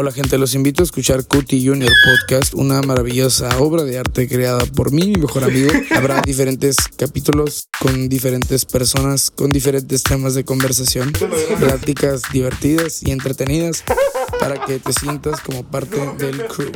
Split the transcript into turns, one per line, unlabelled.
Hola gente, los invito a escuchar Cutie Junior Podcast, una maravillosa obra de arte creada por mí, mi mejor amigo. Habrá diferentes capítulos con diferentes personas, con diferentes temas de conversación, pláticas divertidas y entretenidas para que te sientas como parte del crew.